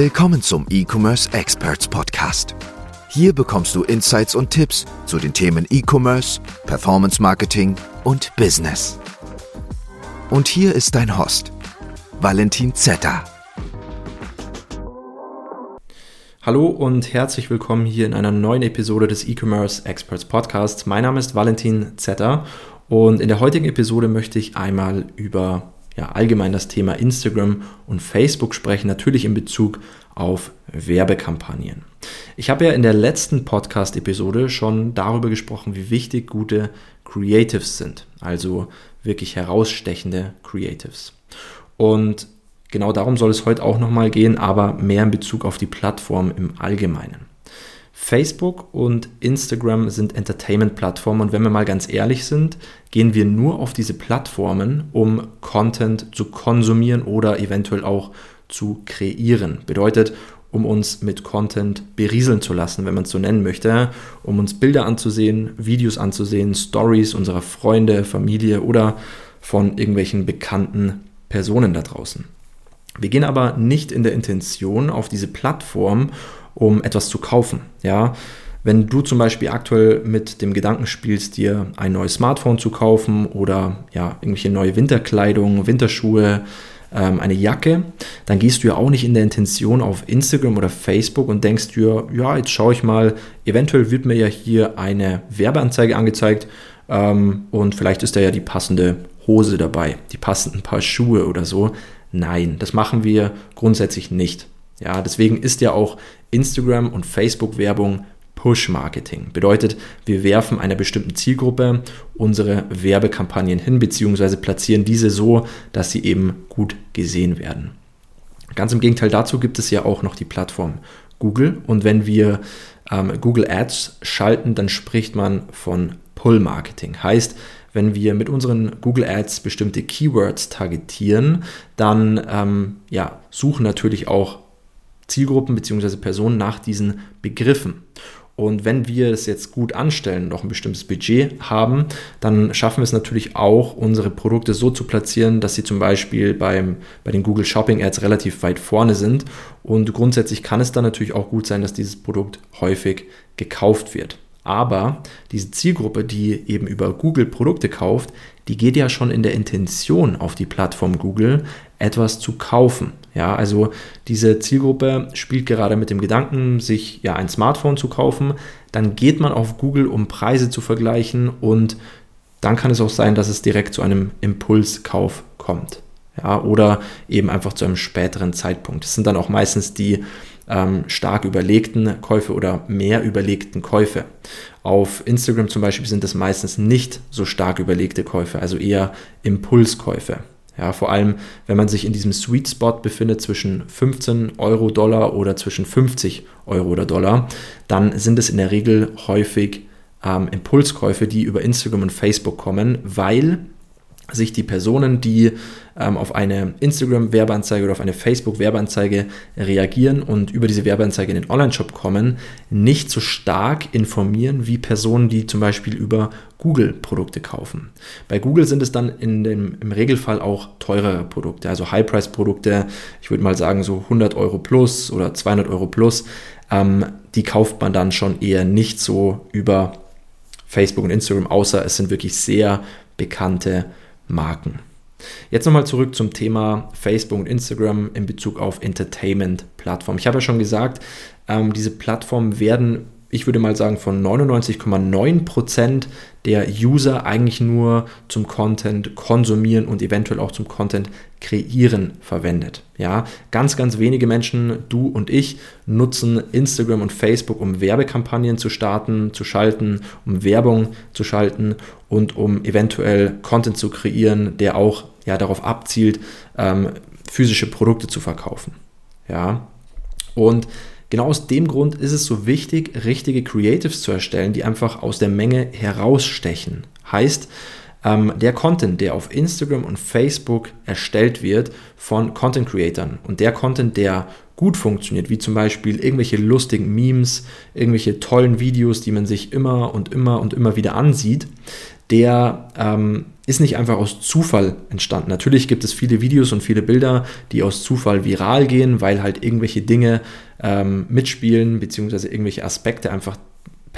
Willkommen zum E-Commerce Experts Podcast. Hier bekommst du Insights und Tipps zu den Themen E-Commerce, Performance Marketing und Business. Und hier ist dein Host, Valentin Zetter. Hallo und herzlich willkommen hier in einer neuen Episode des E-Commerce Experts Podcasts. Mein Name ist Valentin Zetter und in der heutigen Episode möchte ich einmal über ja, allgemein das Thema Instagram und Facebook sprechen, natürlich in Bezug auf Werbekampagnen. Ich habe ja in der letzten Podcast-Episode schon darüber gesprochen, wie wichtig gute Creatives sind, also wirklich herausstechende Creatives. Und genau darum soll es heute auch nochmal gehen, aber mehr in Bezug auf die Plattform im Allgemeinen. Facebook und Instagram sind Entertainment-Plattformen und wenn wir mal ganz ehrlich sind, gehen wir nur auf diese Plattformen, um Content zu konsumieren oder eventuell auch zu kreieren. Bedeutet, um uns mit Content berieseln zu lassen, wenn man es so nennen möchte, um uns Bilder anzusehen, Videos anzusehen, Stories unserer Freunde, Familie oder von irgendwelchen bekannten Personen da draußen. Wir gehen aber nicht in der Intention auf diese Plattform, um etwas zu kaufen. Ja, wenn du zum Beispiel aktuell mit dem Gedanken spielst, dir ein neues Smartphone zu kaufen oder ja, irgendwelche neue Winterkleidung, Winterschuhe, ähm, eine Jacke, dann gehst du ja auch nicht in der Intention auf Instagram oder Facebook und denkst dir, ja, jetzt schaue ich mal, eventuell wird mir ja hier eine Werbeanzeige angezeigt ähm, und vielleicht ist da ja die passende Hose dabei, die passenden Paar Schuhe oder so. Nein, das machen wir grundsätzlich nicht. Ja, deswegen ist ja auch Instagram und Facebook Werbung Push-Marketing. Bedeutet, wir werfen einer bestimmten Zielgruppe unsere Werbekampagnen hin, beziehungsweise platzieren diese so, dass sie eben gut gesehen werden. Ganz im Gegenteil dazu gibt es ja auch noch die Plattform Google. Und wenn wir ähm, Google Ads schalten, dann spricht man von Pull-Marketing. Heißt, wenn wir mit unseren Google Ads bestimmte Keywords targetieren, dann ähm, ja, suchen natürlich auch Zielgruppen bzw. Personen nach diesen Begriffen. Und wenn wir es jetzt gut anstellen, noch ein bestimmtes Budget haben, dann schaffen wir es natürlich auch, unsere Produkte so zu platzieren, dass sie zum Beispiel beim, bei den Google Shopping Ads relativ weit vorne sind. Und grundsätzlich kann es dann natürlich auch gut sein, dass dieses Produkt häufig gekauft wird. Aber diese Zielgruppe, die eben über Google Produkte kauft, die geht ja schon in der Intention auf die Plattform Google, etwas zu kaufen. Ja, also diese Zielgruppe spielt gerade mit dem Gedanken, sich ja ein Smartphone zu kaufen. Dann geht man auf Google, um Preise zu vergleichen und dann kann es auch sein, dass es direkt zu einem Impulskauf kommt. Ja, oder eben einfach zu einem späteren Zeitpunkt. Das sind dann auch meistens die ähm, stark überlegten Käufe oder mehr überlegten Käufe. Auf Instagram zum Beispiel sind das meistens nicht so stark überlegte Käufe, also eher Impulskäufe. Ja, vor allem, wenn man sich in diesem Sweet Spot befindet zwischen 15 Euro Dollar oder zwischen 50 Euro oder Dollar, dann sind es in der Regel häufig ähm, Impulskäufe, die über Instagram und Facebook kommen, weil sich die Personen, die ähm, auf eine Instagram-Werbeanzeige oder auf eine Facebook-Werbeanzeige reagieren und über diese Werbeanzeige in den Online-Shop kommen, nicht so stark informieren wie Personen, die zum Beispiel über Google Produkte kaufen. Bei Google sind es dann in dem, im Regelfall auch teurere Produkte, also High-Price-Produkte, ich würde mal sagen so 100 Euro plus oder 200 Euro plus, ähm, die kauft man dann schon eher nicht so über Facebook und Instagram, außer es sind wirklich sehr bekannte Marken. Jetzt nochmal zurück zum Thema Facebook und Instagram in Bezug auf Entertainment-Plattformen. Ich habe ja schon gesagt, ähm, diese Plattformen werden ich würde mal sagen, von 99,9% der User eigentlich nur zum Content konsumieren und eventuell auch zum Content kreieren verwendet. Ja, ganz, ganz wenige Menschen, du und ich, nutzen Instagram und Facebook, um Werbekampagnen zu starten, zu schalten, um Werbung zu schalten und um eventuell Content zu kreieren, der auch ja, darauf abzielt, ähm, physische Produkte zu verkaufen. Ja, und Genau aus dem Grund ist es so wichtig, richtige Creatives zu erstellen, die einfach aus der Menge herausstechen. Heißt, ähm, der Content, der auf Instagram und Facebook erstellt wird von Content Creatern und der Content, der gut funktioniert, wie zum Beispiel irgendwelche lustigen Memes, irgendwelche tollen Videos, die man sich immer und immer und immer wieder ansieht, der ähm, ist nicht einfach aus Zufall entstanden. Natürlich gibt es viele Videos und viele Bilder, die aus Zufall viral gehen, weil halt irgendwelche Dinge ähm, mitspielen, beziehungsweise irgendwelche Aspekte einfach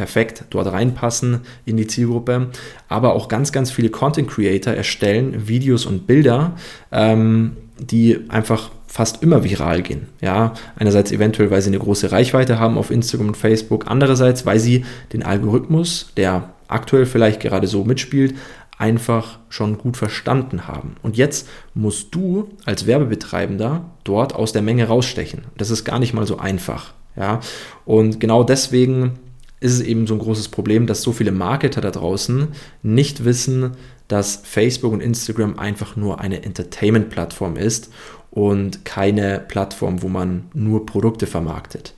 perfekt dort reinpassen in die Zielgruppe. Aber auch ganz, ganz viele Content Creator erstellen Videos und Bilder, ähm, die einfach fast immer viral gehen. Ja, einerseits eventuell, weil sie eine große Reichweite haben auf Instagram und Facebook, andererseits, weil sie den Algorithmus, der aktuell vielleicht gerade so mitspielt, einfach schon gut verstanden haben. Und jetzt musst du als Werbebetreibender dort aus der Menge rausstechen. Das ist gar nicht mal so einfach. Ja, und genau deswegen ist es eben so ein großes Problem, dass so viele Marketer da draußen nicht wissen, dass Facebook und Instagram einfach nur eine Entertainment-Plattform ist und keine Plattform, wo man nur Produkte vermarktet.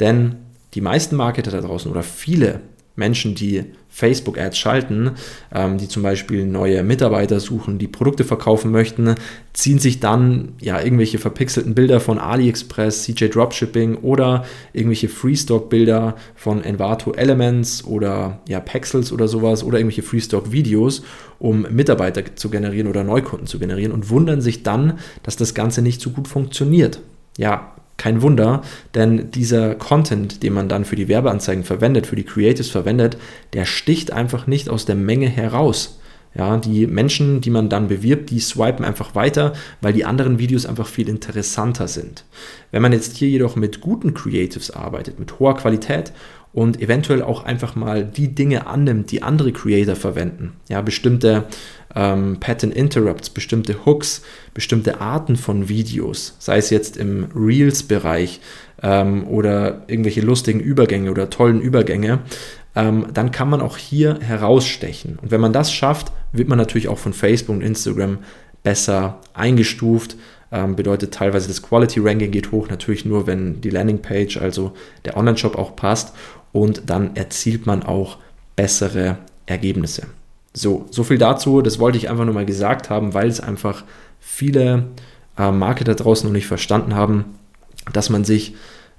Denn die meisten Marketer da draußen oder viele Menschen, die Facebook-Ads schalten, ähm, die zum Beispiel neue Mitarbeiter suchen, die Produkte verkaufen möchten, ziehen sich dann ja irgendwelche verpixelten Bilder von AliExpress, CJ Dropshipping oder irgendwelche Freestock-Bilder von Envato Elements oder ja Pexels oder sowas oder irgendwelche Freestock-Videos, um Mitarbeiter zu generieren oder Neukunden zu generieren und wundern sich dann, dass das Ganze nicht so gut funktioniert. Ja, kein Wunder, denn dieser Content, den man dann für die Werbeanzeigen verwendet, für die Creatives verwendet, der sticht einfach nicht aus der Menge heraus. Ja, die Menschen, die man dann bewirbt, die swipen einfach weiter, weil die anderen Videos einfach viel interessanter sind. Wenn man jetzt hier jedoch mit guten Creatives arbeitet, mit hoher Qualität und eventuell auch einfach mal die Dinge annimmt, die andere Creator verwenden. Ja, bestimmte ähm, Pattern Interrupts, bestimmte Hooks, bestimmte Arten von Videos, sei es jetzt im Reels-Bereich ähm, oder irgendwelche lustigen Übergänge oder tollen Übergänge, ähm, dann kann man auch hier herausstechen. Und wenn man das schafft, wird man natürlich auch von Facebook und Instagram besser eingestuft. Ähm, bedeutet teilweise das Quality Ranking geht hoch, natürlich nur, wenn die Landingpage, also der Online-Shop auch passt und dann erzielt man auch bessere Ergebnisse. So, so viel dazu. Das wollte ich einfach nur mal gesagt haben, weil es einfach viele äh, Marketer draußen noch nicht verstanden haben, dass man sich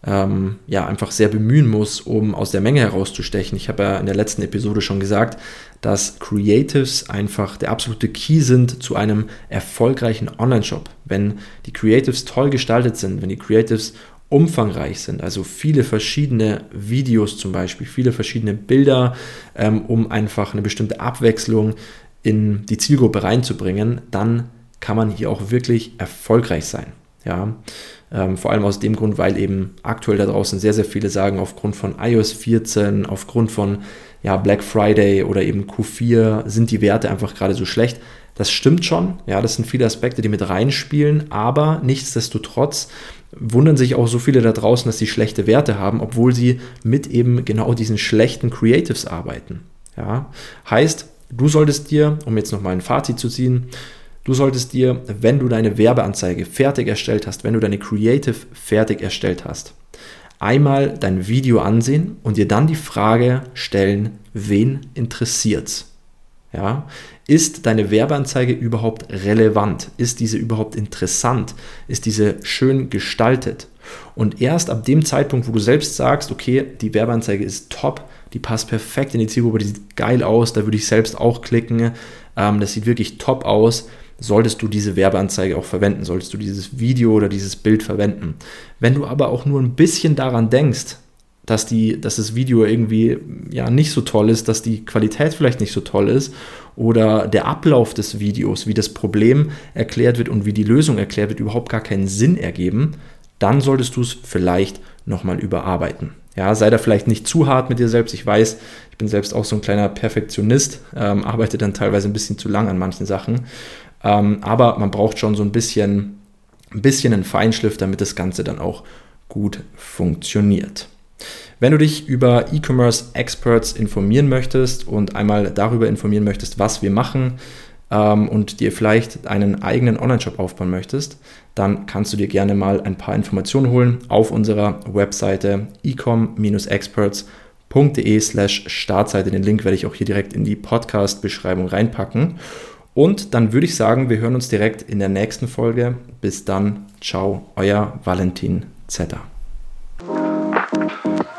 ähm, ja einfach sehr bemühen muss, um aus der Menge herauszustechen. Ich habe ja in der letzten Episode schon gesagt, dass Creatives einfach der absolute Key sind zu einem erfolgreichen Online-Shop. Wenn die Creatives toll gestaltet sind, wenn die Creatives umfangreich sind, also viele verschiedene Videos zum Beispiel, viele verschiedene Bilder, ähm, um einfach eine bestimmte Abwechslung in die Zielgruppe reinzubringen, dann kann man hier auch wirklich erfolgreich sein. Ja, ähm, vor allem aus dem Grund, weil eben aktuell da draußen sehr, sehr viele sagen, aufgrund von iOS 14, aufgrund von ja, Black Friday oder eben Q4 sind die Werte einfach gerade so schlecht. Das stimmt schon, ja, das sind viele Aspekte, die mit reinspielen, aber nichtsdestotrotz wundern sich auch so viele da draußen, dass sie schlechte Werte haben, obwohl sie mit eben genau diesen schlechten Creatives arbeiten. Ja? Heißt, du solltest dir, um jetzt nochmal ein Fazit zu ziehen, du solltest dir, wenn du deine Werbeanzeige fertig erstellt hast, wenn du deine Creative fertig erstellt hast, einmal dein Video ansehen und dir dann die Frage stellen, wen interessiert's? Ja, ist deine Werbeanzeige überhaupt relevant? Ist diese überhaupt interessant? Ist diese schön gestaltet? Und erst ab dem Zeitpunkt, wo du selbst sagst, okay, die Werbeanzeige ist top, die passt perfekt in die Zielgruppe, die sieht geil aus, da würde ich selbst auch klicken, ähm, das sieht wirklich top aus, solltest du diese Werbeanzeige auch verwenden, solltest du dieses Video oder dieses Bild verwenden. Wenn du aber auch nur ein bisschen daran denkst, dass, die, dass das Video irgendwie ja nicht so toll ist, dass die Qualität vielleicht nicht so toll ist oder der Ablauf des Videos, wie das Problem erklärt wird und wie die Lösung erklärt wird, überhaupt gar keinen Sinn ergeben, dann solltest du es vielleicht nochmal überarbeiten. Ja, sei da vielleicht nicht zu hart mit dir selbst. Ich weiß, ich bin selbst auch so ein kleiner Perfektionist, ähm, arbeite dann teilweise ein bisschen zu lang an manchen Sachen. Ähm, aber man braucht schon so ein bisschen, ein bisschen einen Feinschliff, damit das Ganze dann auch gut funktioniert. Wenn du dich über E-Commerce Experts informieren möchtest und einmal darüber informieren möchtest, was wir machen ähm, und dir vielleicht einen eigenen Online-Shop aufbauen möchtest, dann kannst du dir gerne mal ein paar Informationen holen auf unserer Webseite ecom-experts.de slash Startseite. Den Link werde ich auch hier direkt in die Podcast-Beschreibung reinpacken. Und dann würde ich sagen, wir hören uns direkt in der nächsten Folge. Bis dann, ciao, euer Valentin Zetter.